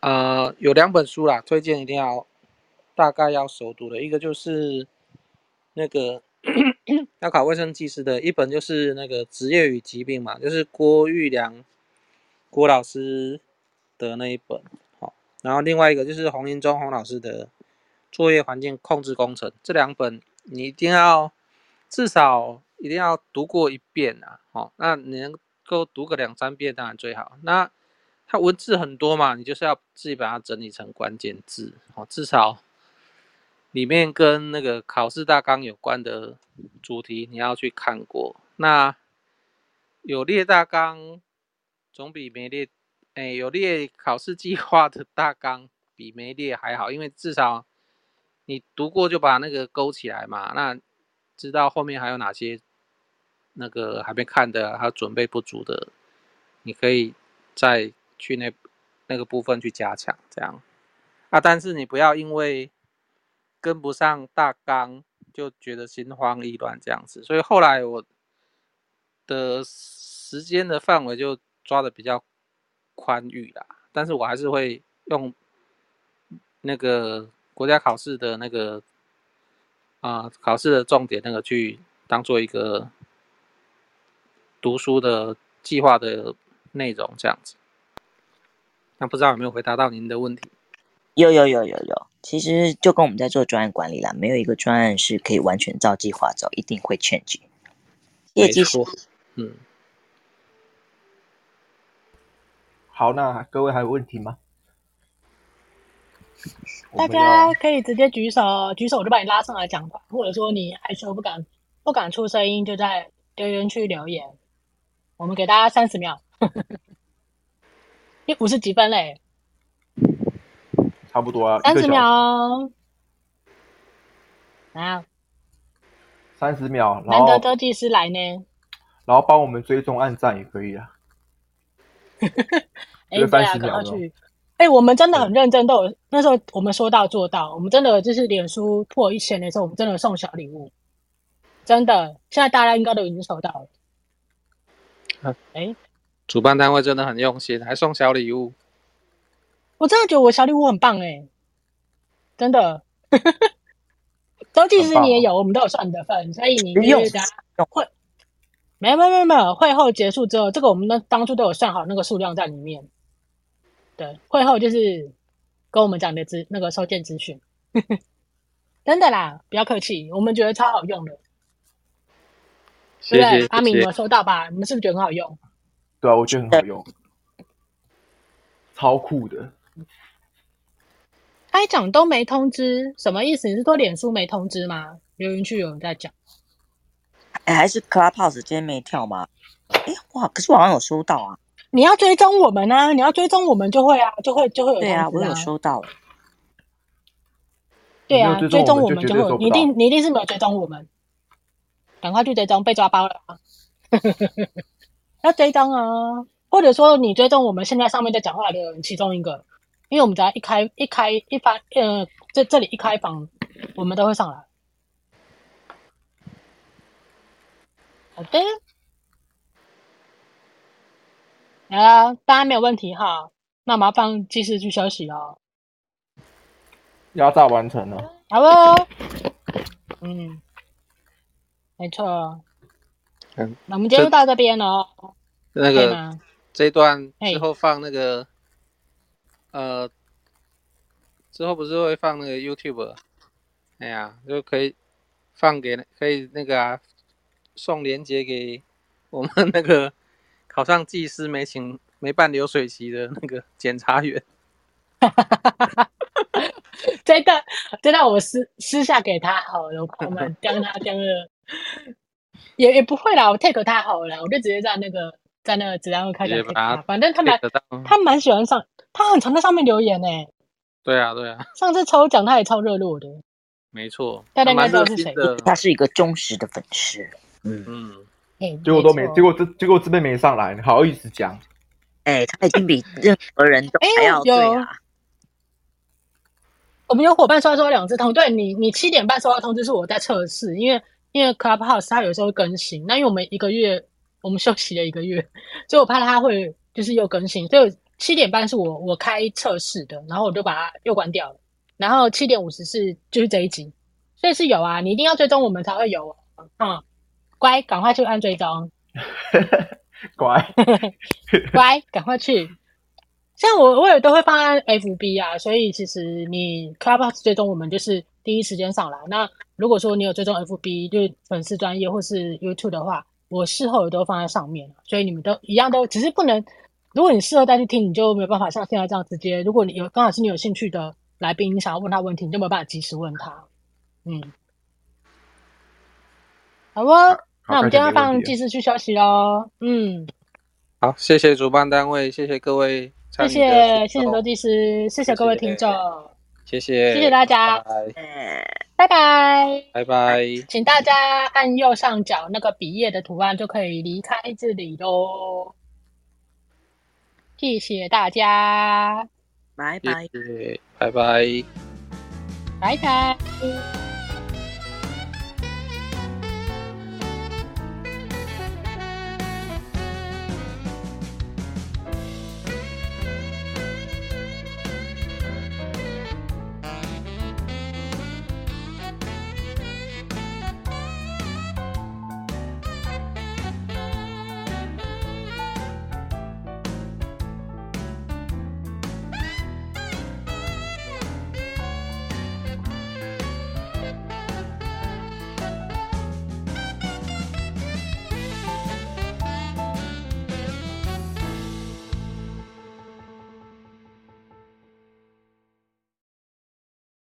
呃有两本书啦，推荐一定要大概要熟读的，一个就是那个要考卫生技师的，一本就是那个职业与疾病嘛，就是郭玉良。郭老师的那一本，好，然后另外一个就是洪林中洪老师的作业环境控制工程，这两本你一定要至少一定要读过一遍啊，好，那你能够读个两三遍当然最好。那它文字很多嘛，你就是要自己把它整理成关键字，哦，至少里面跟那个考试大纲有关的主题你要去看过。那有列大纲。总比没列，哎，有列考试计划的大纲比没列还好，因为至少你读过就把那个勾起来嘛，那知道后面还有哪些那个还没看的，还有准备不足的，你可以再去那那个部分去加强，这样啊。但是你不要因为跟不上大纲就觉得心慌意乱这样子。所以后来我的时间的范围就。抓的比较宽裕啦，但是我还是会用那个国家考试的那个啊、考试的重点那个去当做一个读书的计划的内容这样子。那不知道有没有回答到您的问题？有有有有有，其实就跟我们在做专案管理啦，没有一个专案是可以完全照计划走，一定会 change。业绩是，嗯。好，那各位还有问题吗？大家可以直接举手，举手我就把你拉上来讲话。或者说你害羞不敢不敢出声音，就在留言区留言。我们给大家三十秒。你五十几分嘞？差不多啊。三十秒。啊。三十秒。难得周技师来呢。然后帮我们追踪按赞也可以啊。哎，对啊，赶快去！哎、欸，我们真的很认真，都有那时候我们说到做到，我们真的就是脸书破一千的时候，我们真的送小礼物，真的，现在大家应该都已经收到了。哎、啊欸，主办单位真的很用心，还送小礼物。我真的觉得我小礼物很棒哎、欸，真的。周技师你也有，我们都有算你的份，所以你可以大家会。没有没有没有没有，会后结束之后，这个我们呢当初都有算好那个数量在里面。对，会后就是跟我们讲的资那个收件资讯，真的啦，不要客气，我们觉得超好用的，谢谢对不对？阿敏，你们收到吧？你们是不是觉得很好用？对啊，我觉得很好用，超酷的。开奖都没通知，什么意思？你是说脸书没通知吗？留言区有人在讲。哎，还是 Clubhouse 今天没跳吗？哎，哇！可是我好像有收到啊。你要追踪我们啊！你要追踪我们就会啊，就会就会有、啊。对啊，我有收到。对啊，追踪我们就会，你一定你一定是没有追踪我们。赶快去追踪，被抓包了啊！要追踪啊，或者说你追踪我们现在上面在讲话的人其中一个，因为我们只要一开一开一发，呃，这这里一开房，我们都会上来。好的，好，大家没有问题哈，那麻烦继续去休息哦。压榨完成了，好哦。嗯，没错。嗯，那我们今天就到这边了。那个这一段之后放那个，呃，之后不是会放那个 YouTube？哎呀，就可以放给可以那个啊。送链接给我们那个考上技师没请没办流水席的那个检查员。这段这段我私私下给他好了，我们将他将了，也也不会啦，我 take 他好了，我就直接在那个在那个子弹会开始反正他蛮他蛮喜欢上，他很常在上面留言呢。对啊对啊，上次抽奖他也超热络的。没错，大家应该知道是谁，他是一个忠实的粉丝。嗯嗯，结果都没，结果这结果这边没上来，好意思讲？哎，他已经比任何人都还要对啊。我们有伙伴收到两次通，对你，你七点半收到通知是我在测试，因为因为 Clubhouse 它有时候会更新，那因为我们一个月我们休息了一个月，所以我怕它会就是又更新，所以七点半是我我开测试的，然后我就把它又关掉了，然后七点五十是就是这一集，所以是有啊，你一定要追踪我们才会有啊。嗯乖，赶快去按追踪。乖，乖，赶快去。像我，我也都会放在 FB 啊，所以其实你 Clubhouse 追踪我们就是第一时间上来。那如果说你有追踪 FB，就是粉丝专业或是 YouTube 的话，我事后也都放在上面。所以你们都一样都，只是不能。如果你事后再去听，你就没有办法像现在这样直接。如果你有刚好是你有兴趣的来宾，你想要问他问题，你就没有办法及时问他。嗯，好不？那我们今天放技师去休息喽。嗯，好，谢谢主办单位，谢谢各位，谢谢谢谢周技师，谢谢各位听众，谢谢谢谢大家，拜拜。拜拜，请大家按右上角那个笔页的图案就可以离开这里喽。谢谢大家，拜拜，拜拜，拜拜。